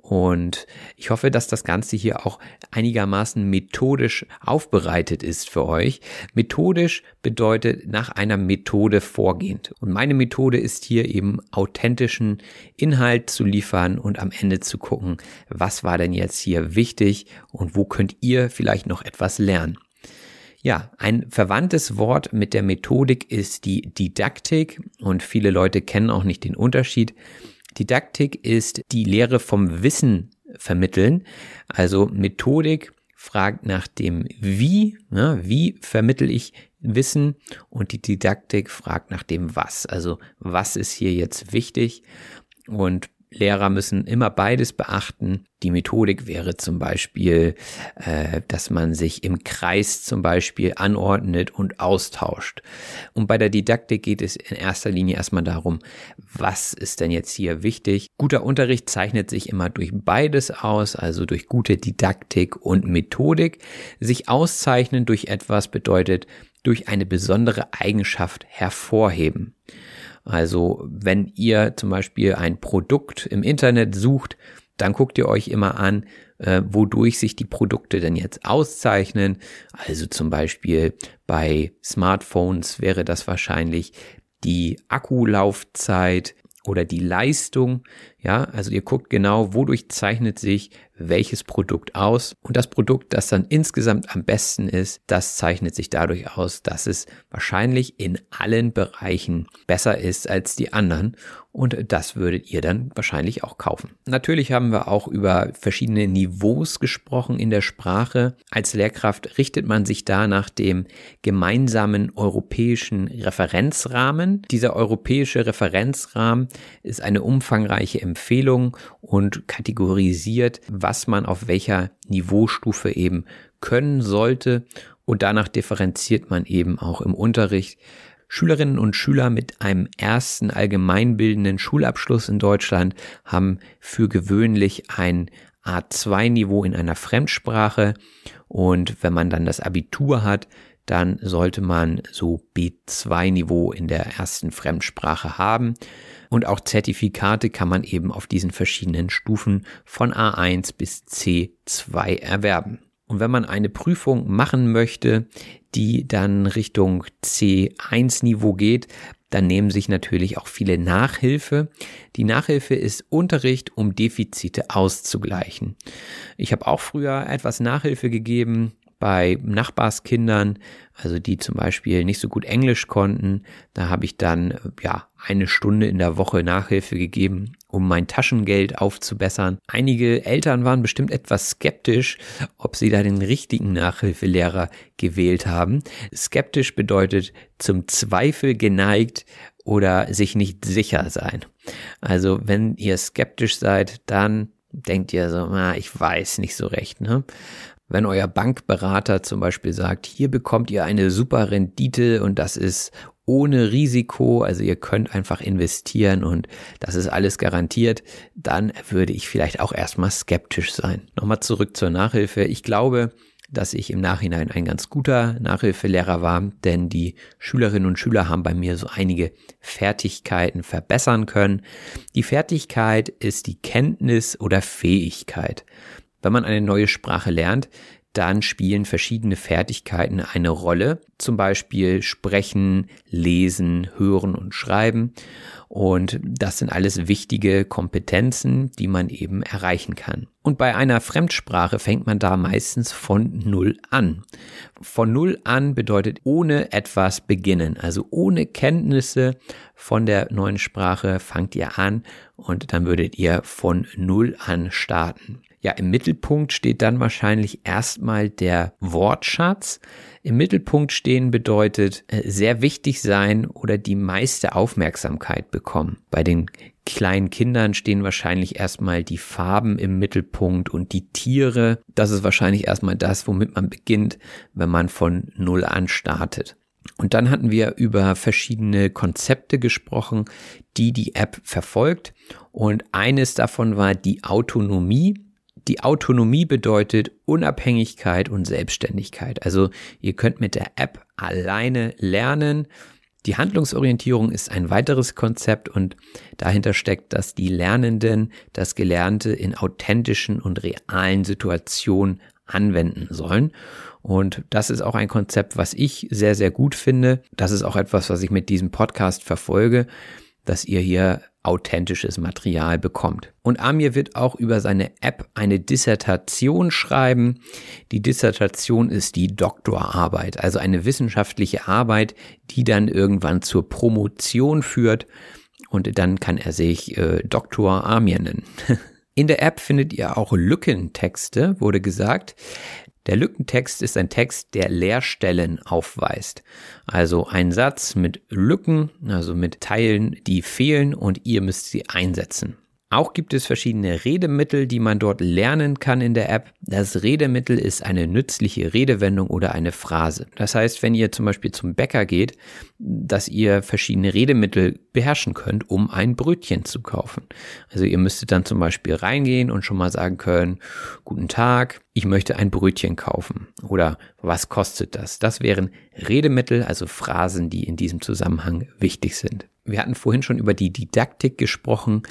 und ich hoffe, dass das Ganze hier auch einigermaßen methodisch aufbereitet ist für euch. Methodisch bedeutet nach einer Methode vorgehend. Und meine Methode ist hier eben authentischen Inhalt zu liefern und am Ende zu gucken, was war denn jetzt hier wichtig und wo könnt ihr vielleicht noch etwas lernen. Ja, ein verwandtes Wort mit der Methodik ist die Didaktik und viele Leute kennen auch nicht den Unterschied. Didaktik ist die Lehre vom Wissen vermitteln. Also Methodik fragt nach dem Wie, ne? wie vermittel ich Wissen und die Didaktik fragt nach dem Was. Also was ist hier jetzt wichtig? Und Lehrer müssen immer beides beachten. Die Methodik wäre zum Beispiel, äh, dass man sich im Kreis zum Beispiel anordnet und austauscht. Und bei der Didaktik geht es in erster Linie erstmal darum, was ist denn jetzt hier wichtig? Guter Unterricht zeichnet sich immer durch beides aus, also durch gute Didaktik und Methodik. Sich auszeichnen durch etwas bedeutet durch eine besondere Eigenschaft hervorheben. Also wenn ihr zum Beispiel ein Produkt im Internet sucht, dann guckt ihr euch immer an, äh, wodurch sich die Produkte denn jetzt auszeichnen. Also zum Beispiel bei Smartphones wäre das wahrscheinlich die Akkulaufzeit oder die Leistung. Ja, also ihr guckt genau, wodurch zeichnet sich welches Produkt aus. Und das Produkt, das dann insgesamt am besten ist, das zeichnet sich dadurch aus, dass es wahrscheinlich in allen Bereichen besser ist als die anderen. Und das würdet ihr dann wahrscheinlich auch kaufen. Natürlich haben wir auch über verschiedene Niveaus gesprochen in der Sprache. Als Lehrkraft richtet man sich da nach dem gemeinsamen europäischen Referenzrahmen. Dieser europäische Referenzrahmen ist eine umfangreiche Empfehlung und kategorisiert, was man auf welcher Niveaustufe eben können sollte. Und danach differenziert man eben auch im Unterricht Schülerinnen und Schüler mit einem ersten allgemeinbildenden Schulabschluss in Deutschland haben für gewöhnlich ein A2-Niveau in einer Fremdsprache. Und wenn man dann das Abitur hat, dann sollte man so B2-Niveau in der ersten Fremdsprache haben. Und auch Zertifikate kann man eben auf diesen verschiedenen Stufen von A1 bis C2 erwerben. Und wenn man eine Prüfung machen möchte, die dann Richtung C1-Niveau geht, dann nehmen sich natürlich auch viele Nachhilfe. Die Nachhilfe ist Unterricht, um Defizite auszugleichen. Ich habe auch früher etwas Nachhilfe gegeben bei Nachbarskindern, also die zum Beispiel nicht so gut Englisch konnten. Da habe ich dann ja eine Stunde in der Woche Nachhilfe gegeben, um mein Taschengeld aufzubessern. Einige Eltern waren bestimmt etwas skeptisch, ob sie da den richtigen Nachhilfelehrer gewählt haben. Skeptisch bedeutet zum Zweifel geneigt oder sich nicht sicher sein. Also wenn ihr skeptisch seid, dann denkt ihr so, na, ich weiß nicht so recht, ne? Wenn euer Bankberater zum Beispiel sagt, hier bekommt ihr eine super Rendite und das ist ohne Risiko, also ihr könnt einfach investieren und das ist alles garantiert, dann würde ich vielleicht auch erstmal skeptisch sein. Nochmal zurück zur Nachhilfe. Ich glaube, dass ich im Nachhinein ein ganz guter Nachhilfelehrer war, denn die Schülerinnen und Schüler haben bei mir so einige Fertigkeiten verbessern können. Die Fertigkeit ist die Kenntnis oder Fähigkeit. Wenn man eine neue Sprache lernt, dann spielen verschiedene Fertigkeiten eine Rolle, zum Beispiel sprechen, lesen, hören und schreiben. Und das sind alles wichtige Kompetenzen, die man eben erreichen kann. Und bei einer Fremdsprache fängt man da meistens von Null an. Von Null an bedeutet ohne etwas beginnen, also ohne Kenntnisse von der neuen Sprache fangt ihr an und dann würdet ihr von Null an starten. Ja, im Mittelpunkt steht dann wahrscheinlich erstmal der Wortschatz. Im Mittelpunkt stehen bedeutet äh, sehr wichtig sein oder die meiste Aufmerksamkeit bekommen. Bei den kleinen Kindern stehen wahrscheinlich erstmal die Farben im Mittelpunkt und die Tiere. Das ist wahrscheinlich erstmal das, womit man beginnt, wenn man von Null an startet. Und dann hatten wir über verschiedene Konzepte gesprochen, die die App verfolgt. Und eines davon war die Autonomie. Die Autonomie bedeutet Unabhängigkeit und Selbstständigkeit. Also ihr könnt mit der App alleine lernen. Die Handlungsorientierung ist ein weiteres Konzept und dahinter steckt, dass die Lernenden das Gelernte in authentischen und realen Situationen anwenden sollen. Und das ist auch ein Konzept, was ich sehr, sehr gut finde. Das ist auch etwas, was ich mit diesem Podcast verfolge, dass ihr hier authentisches Material bekommt. Und Amir wird auch über seine App eine Dissertation schreiben. Die Dissertation ist die Doktorarbeit, also eine wissenschaftliche Arbeit, die dann irgendwann zur Promotion führt und dann kann er sich äh, Doktor Amir nennen. *laughs* In der App findet ihr auch Lückentexte, wurde gesagt. Der Lückentext ist ein Text, der Leerstellen aufweist. Also ein Satz mit Lücken, also mit Teilen, die fehlen und ihr müsst sie einsetzen. Auch gibt es verschiedene Redemittel, die man dort lernen kann in der App. Das Redemittel ist eine nützliche Redewendung oder eine Phrase. Das heißt, wenn ihr zum Beispiel zum Bäcker geht, dass ihr verschiedene Redemittel beherrschen könnt, um ein Brötchen zu kaufen. Also ihr müsstet dann zum Beispiel reingehen und schon mal sagen können, guten Tag, ich möchte ein Brötchen kaufen. Oder was kostet das? Das wären Redemittel, also Phrasen, die in diesem Zusammenhang wichtig sind. Wir hatten vorhin schon über die Didaktik gesprochen.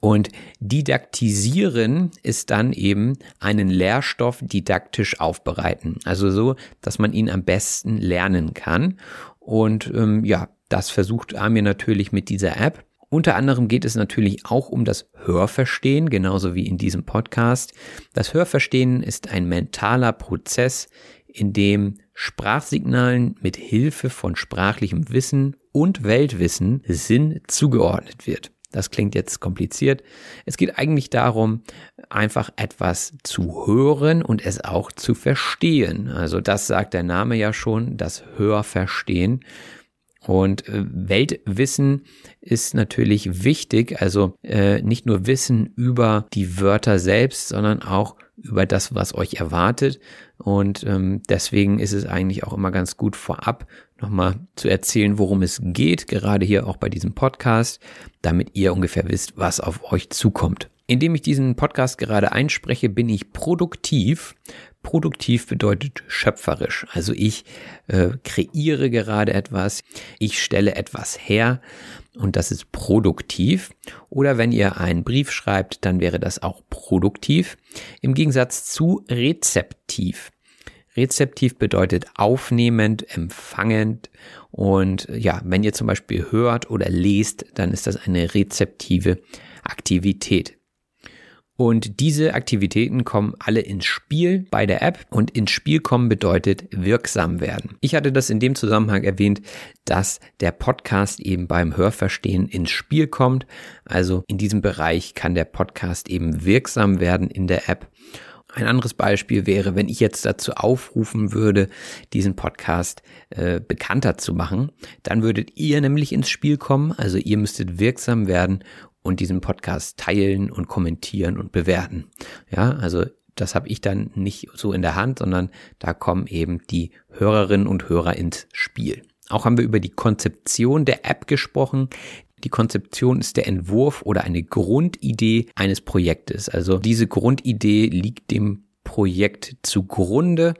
Und didaktisieren ist dann eben einen Lehrstoff didaktisch aufbereiten. Also so, dass man ihn am besten lernen kann. Und ähm, ja, das versucht Amir natürlich mit dieser App. Unter anderem geht es natürlich auch um das Hörverstehen, genauso wie in diesem Podcast. Das Hörverstehen ist ein mentaler Prozess, in dem Sprachsignalen mit Hilfe von sprachlichem Wissen und Weltwissen Sinn zugeordnet wird. Das klingt jetzt kompliziert. Es geht eigentlich darum, einfach etwas zu hören und es auch zu verstehen. Also das sagt der Name ja schon, das Hörverstehen. Und äh, Weltwissen ist natürlich wichtig, also äh, nicht nur Wissen über die Wörter selbst, sondern auch über das, was euch erwartet. Und ähm, deswegen ist es eigentlich auch immer ganz gut vorab nochmal zu erzählen, worum es geht, gerade hier auch bei diesem Podcast, damit ihr ungefähr wisst, was auf euch zukommt. Indem ich diesen Podcast gerade einspreche, bin ich produktiv. Produktiv bedeutet schöpferisch. Also ich äh, kreiere gerade etwas, ich stelle etwas her und das ist produktiv. Oder wenn ihr einen Brief schreibt, dann wäre das auch produktiv. Im Gegensatz zu rezeptiv. Rezeptiv bedeutet aufnehmend, empfangend und ja, wenn ihr zum Beispiel hört oder lest, dann ist das eine rezeptive Aktivität. Und diese Aktivitäten kommen alle ins Spiel bei der App und ins Spiel kommen bedeutet wirksam werden. Ich hatte das in dem Zusammenhang erwähnt, dass der Podcast eben beim Hörverstehen ins Spiel kommt. Also in diesem Bereich kann der Podcast eben wirksam werden in der App. Ein anderes Beispiel wäre, wenn ich jetzt dazu aufrufen würde, diesen Podcast äh, bekannter zu machen, dann würdet ihr nämlich ins Spiel kommen, also ihr müsstet wirksam werden und diesen Podcast teilen und kommentieren und bewerten. Ja, also das habe ich dann nicht so in der Hand, sondern da kommen eben die Hörerinnen und Hörer ins Spiel. Auch haben wir über die Konzeption der App gesprochen. Die Konzeption ist der Entwurf oder eine Grundidee eines Projektes. Also diese Grundidee liegt dem Projekt zugrunde,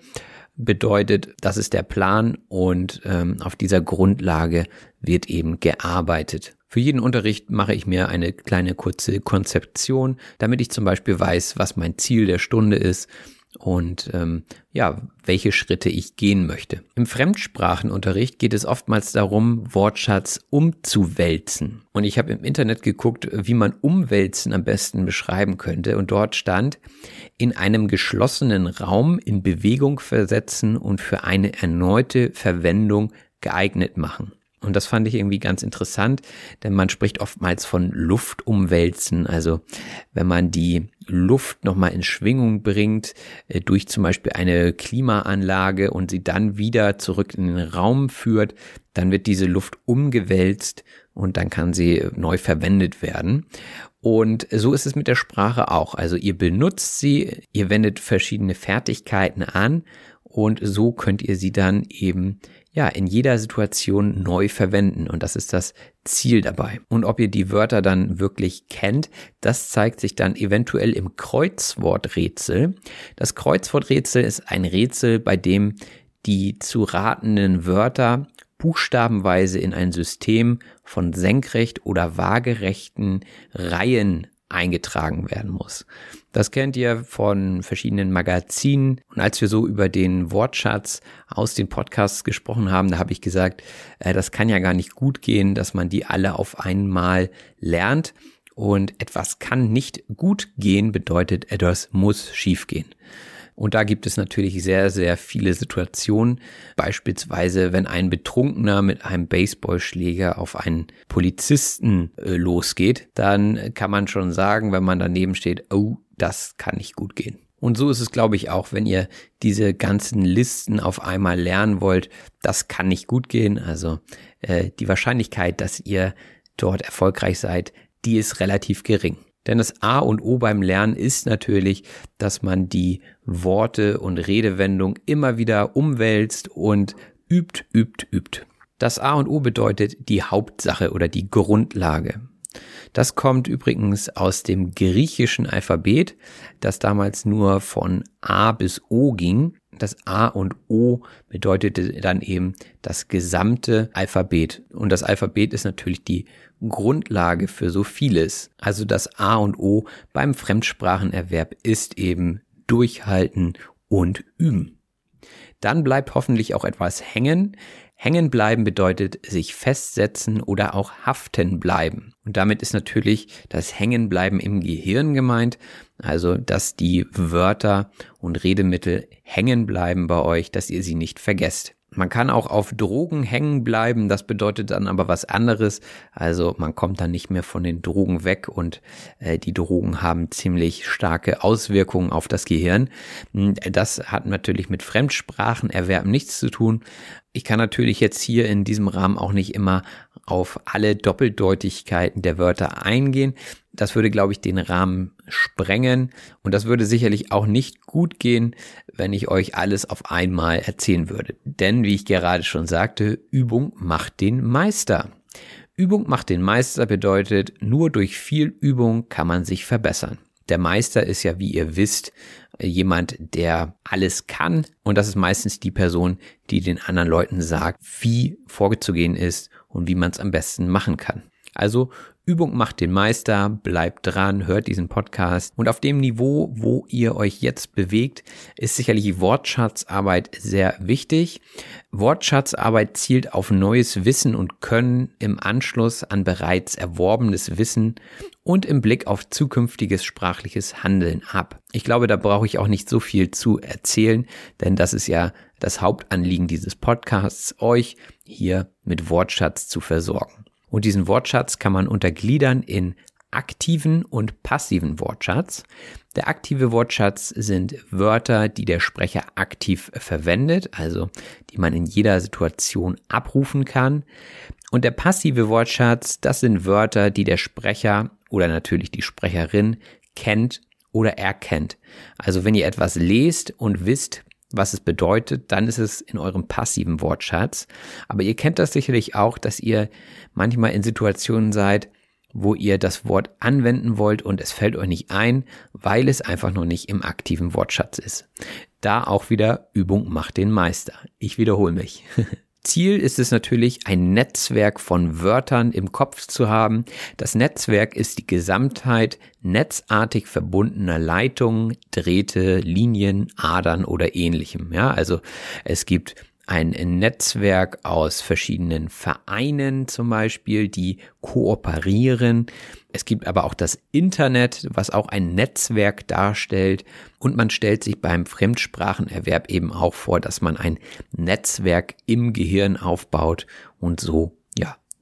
bedeutet, das ist der Plan und ähm, auf dieser Grundlage wird eben gearbeitet. Für jeden Unterricht mache ich mir eine kleine kurze Konzeption, damit ich zum Beispiel weiß, was mein Ziel der Stunde ist und ähm, ja, welche Schritte ich gehen möchte. Im Fremdsprachenunterricht geht es oftmals darum, Wortschatz umzuwälzen. Und ich habe im Internet geguckt, wie man umwälzen am besten beschreiben könnte. Und dort stand, in einem geschlossenen Raum in Bewegung versetzen und für eine erneute Verwendung geeignet machen. Und das fand ich irgendwie ganz interessant, denn man spricht oftmals von Luftumwälzen. Also wenn man die Luft nochmal in Schwingung bringt, äh, durch zum Beispiel eine Klimaanlage und sie dann wieder zurück in den Raum führt, dann wird diese Luft umgewälzt und dann kann sie neu verwendet werden. Und so ist es mit der Sprache auch. Also ihr benutzt sie, ihr wendet verschiedene Fertigkeiten an und so könnt ihr sie dann eben ja, in jeder Situation neu verwenden. Und das ist das Ziel dabei. Und ob ihr die Wörter dann wirklich kennt, das zeigt sich dann eventuell im Kreuzworträtsel. Das Kreuzworträtsel ist ein Rätsel, bei dem die zu ratenden Wörter buchstabenweise in ein System von senkrecht oder waagerechten Reihen eingetragen werden muss. Das kennt ihr von verschiedenen Magazinen. Und als wir so über den Wortschatz aus den Podcasts gesprochen haben, da habe ich gesagt, äh, das kann ja gar nicht gut gehen, dass man die alle auf einmal lernt. Und etwas kann nicht gut gehen, bedeutet, etwas muss schiefgehen. Und da gibt es natürlich sehr, sehr viele Situationen. Beispielsweise, wenn ein Betrunkener mit einem Baseballschläger auf einen Polizisten äh, losgeht, dann kann man schon sagen, wenn man daneben steht, oh, das kann nicht gut gehen. Und so ist es, glaube ich, auch, wenn ihr diese ganzen Listen auf einmal lernen wollt, das kann nicht gut gehen. Also äh, die Wahrscheinlichkeit, dass ihr dort erfolgreich seid, die ist relativ gering. Denn das A und O beim Lernen ist natürlich, dass man die Worte und Redewendung immer wieder umwälzt und übt, übt, übt. Das A und O bedeutet die Hauptsache oder die Grundlage. Das kommt übrigens aus dem griechischen Alphabet, das damals nur von A bis O ging. Das A und O bedeutete dann eben das gesamte Alphabet. Und das Alphabet ist natürlich die Grundlage für so vieles. Also das A und O beim Fremdsprachenerwerb ist eben durchhalten und üben. Dann bleibt hoffentlich auch etwas hängen. Hängen bleiben bedeutet sich festsetzen oder auch haften bleiben. Und damit ist natürlich das Hängenbleiben im Gehirn gemeint, also dass die Wörter und Redemittel hängen bleiben bei euch, dass ihr sie nicht vergesst. Man kann auch auf Drogen hängen bleiben, das bedeutet dann aber was anderes. Also man kommt dann nicht mehr von den Drogen weg und äh, die Drogen haben ziemlich starke Auswirkungen auf das Gehirn. Hm, das hat natürlich mit Fremdsprachenerwerb nichts zu tun. Ich kann natürlich jetzt hier in diesem Rahmen auch nicht immer auf alle Doppeldeutigkeiten der Wörter eingehen. Das würde, glaube ich, den Rahmen sprengen und das würde sicherlich auch nicht gut gehen, wenn ich euch alles auf einmal erzählen würde. Denn, wie ich gerade schon sagte, Übung macht den Meister. Übung macht den Meister bedeutet, nur durch viel Übung kann man sich verbessern. Der Meister ist ja, wie ihr wisst, jemand, der alles kann. Und das ist meistens die Person, die den anderen Leuten sagt, wie vorgezugehen ist und wie man es am besten machen kann. Also Übung macht den Meister, bleibt dran, hört diesen Podcast. Und auf dem Niveau, wo ihr euch jetzt bewegt, ist sicherlich Wortschatzarbeit sehr wichtig. Wortschatzarbeit zielt auf neues Wissen und Können im Anschluss an bereits erworbenes Wissen und im Blick auf zukünftiges sprachliches Handeln ab. Ich glaube, da brauche ich auch nicht so viel zu erzählen, denn das ist ja das Hauptanliegen dieses Podcasts, euch hier mit Wortschatz zu versorgen. Und diesen Wortschatz kann man untergliedern in aktiven und passiven Wortschatz. Der aktive Wortschatz sind Wörter, die der Sprecher aktiv verwendet, also die man in jeder Situation abrufen kann. Und der passive Wortschatz, das sind Wörter, die der Sprecher oder natürlich die Sprecherin kennt oder erkennt. Also wenn ihr etwas lest und wisst, was es bedeutet, dann ist es in eurem passiven Wortschatz. Aber ihr kennt das sicherlich auch, dass ihr manchmal in Situationen seid, wo ihr das Wort anwenden wollt und es fällt euch nicht ein, weil es einfach noch nicht im aktiven Wortschatz ist. Da auch wieder Übung macht den Meister. Ich wiederhole mich. *laughs* Ziel ist es natürlich, ein Netzwerk von Wörtern im Kopf zu haben. Das Netzwerk ist die Gesamtheit netzartig verbundener Leitungen, Drähte, Linien, Adern oder ähnlichem. Ja, also es gibt ein Netzwerk aus verschiedenen Vereinen zum Beispiel, die kooperieren. Es gibt aber auch das Internet, was auch ein Netzwerk darstellt. Und man stellt sich beim Fremdsprachenerwerb eben auch vor, dass man ein Netzwerk im Gehirn aufbaut und so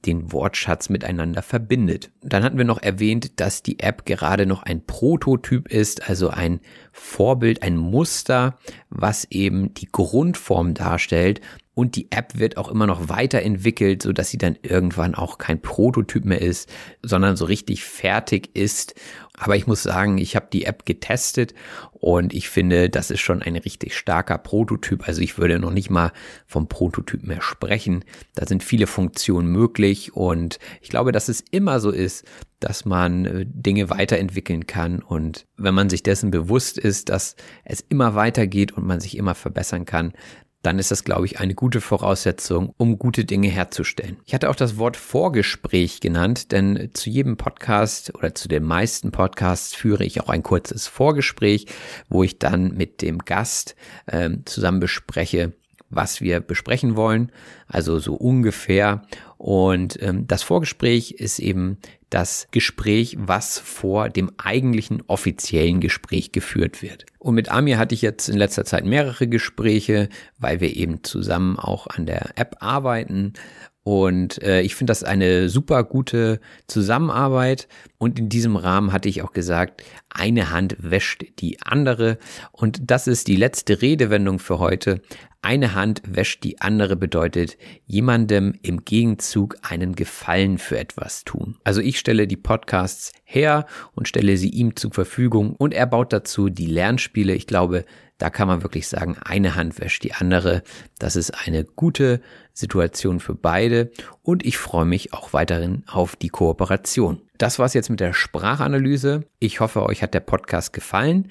den Wortschatz miteinander verbindet. Dann hatten wir noch erwähnt, dass die App gerade noch ein Prototyp ist, also ein Vorbild, ein Muster, was eben die Grundform darstellt. Und die App wird auch immer noch weiterentwickelt, so dass sie dann irgendwann auch kein Prototyp mehr ist, sondern so richtig fertig ist aber ich muss sagen, ich habe die App getestet und ich finde, das ist schon ein richtig starker Prototyp. Also ich würde noch nicht mal vom Prototyp mehr sprechen. Da sind viele Funktionen möglich und ich glaube, dass es immer so ist, dass man äh, Dinge weiterentwickeln kann. Und wenn man sich dessen bewusst ist, dass es immer weitergeht und man sich immer verbessern kann, dann ist das, glaube ich, eine gute Voraussetzung, um gute Dinge herzustellen. Ich hatte auch das Wort Vorgespräch genannt, denn zu jedem Podcast oder zu den meisten Podcasts führe ich auch ein kurzes Vorgespräch, wo ich dann mit dem Gast äh, zusammen bespreche, was wir besprechen wollen, also so ungefähr. Und ähm, das Vorgespräch ist eben das Gespräch, was vor dem eigentlichen offiziellen Gespräch geführt wird. Und mit Amir hatte ich jetzt in letzter Zeit mehrere Gespräche, weil wir eben zusammen auch an der App arbeiten. Und äh, ich finde das eine super gute Zusammenarbeit. Und in diesem Rahmen hatte ich auch gesagt, eine Hand wäscht die andere. Und das ist die letzte Redewendung für heute. Eine Hand wäscht die andere bedeutet jemandem im Gegenzug einen Gefallen für etwas tun. Also ich stelle die Podcasts her und stelle sie ihm zur Verfügung und er baut dazu die Lernspiele. Ich glaube, da kann man wirklich sagen, eine Hand wäscht die andere. Das ist eine gute Situation für beide und ich freue mich auch weiterhin auf die Kooperation. Das war's jetzt mit der Sprachanalyse. Ich hoffe, euch hat der Podcast gefallen.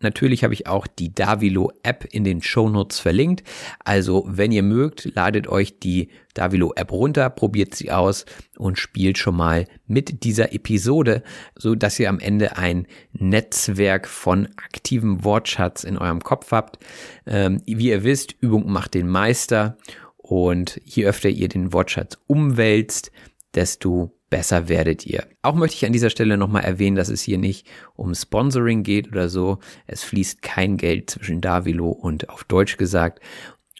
Natürlich habe ich auch die Davilo App in den Show Notes verlinkt. Also, wenn ihr mögt, ladet euch die Davilo App runter, probiert sie aus und spielt schon mal mit dieser Episode, so dass ihr am Ende ein Netzwerk von aktivem Wortschatz in eurem Kopf habt. Ähm, wie ihr wisst, Übung macht den Meister und je öfter ihr den Wortschatz umwälzt, desto besser werdet ihr. Auch möchte ich an dieser Stelle nochmal erwähnen, dass es hier nicht um Sponsoring geht oder so. Es fließt kein Geld zwischen Davilo und auf Deutsch gesagt.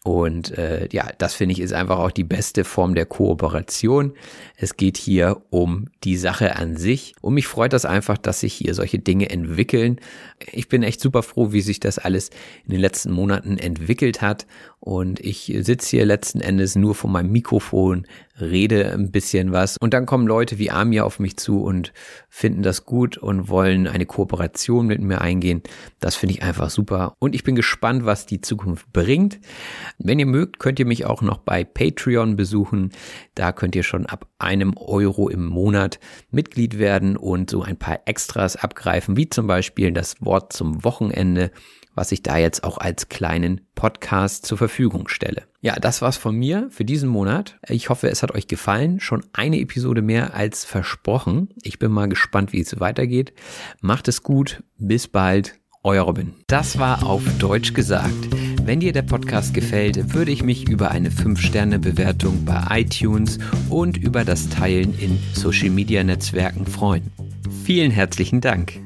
Und äh, ja, das finde ich ist einfach auch die beste Form der Kooperation. Es geht hier um die Sache an sich. Und mich freut das einfach, dass sich hier solche Dinge entwickeln. Ich bin echt super froh, wie sich das alles in den letzten Monaten entwickelt hat. Und ich sitze hier letzten Endes nur vor meinem Mikrofon, rede ein bisschen was und dann kommen Leute wie Amir auf mich zu und finden das gut und wollen eine Kooperation mit mir eingehen. Das finde ich einfach super und ich bin gespannt, was die Zukunft bringt. Wenn ihr mögt, könnt ihr mich auch noch bei Patreon besuchen. Da könnt ihr schon ab einem Euro im Monat Mitglied werden und so ein paar Extras abgreifen, wie zum Beispiel das Wort zum Wochenende was ich da jetzt auch als kleinen Podcast zur Verfügung stelle. Ja, das war's von mir für diesen Monat. Ich hoffe, es hat euch gefallen. Schon eine Episode mehr als versprochen. Ich bin mal gespannt, wie es weitergeht. Macht es gut. Bis bald. Euer Robin. Das war auf Deutsch gesagt. Wenn dir der Podcast gefällt, würde ich mich über eine 5-Sterne-Bewertung bei iTunes und über das Teilen in Social-Media-Netzwerken freuen. Vielen herzlichen Dank.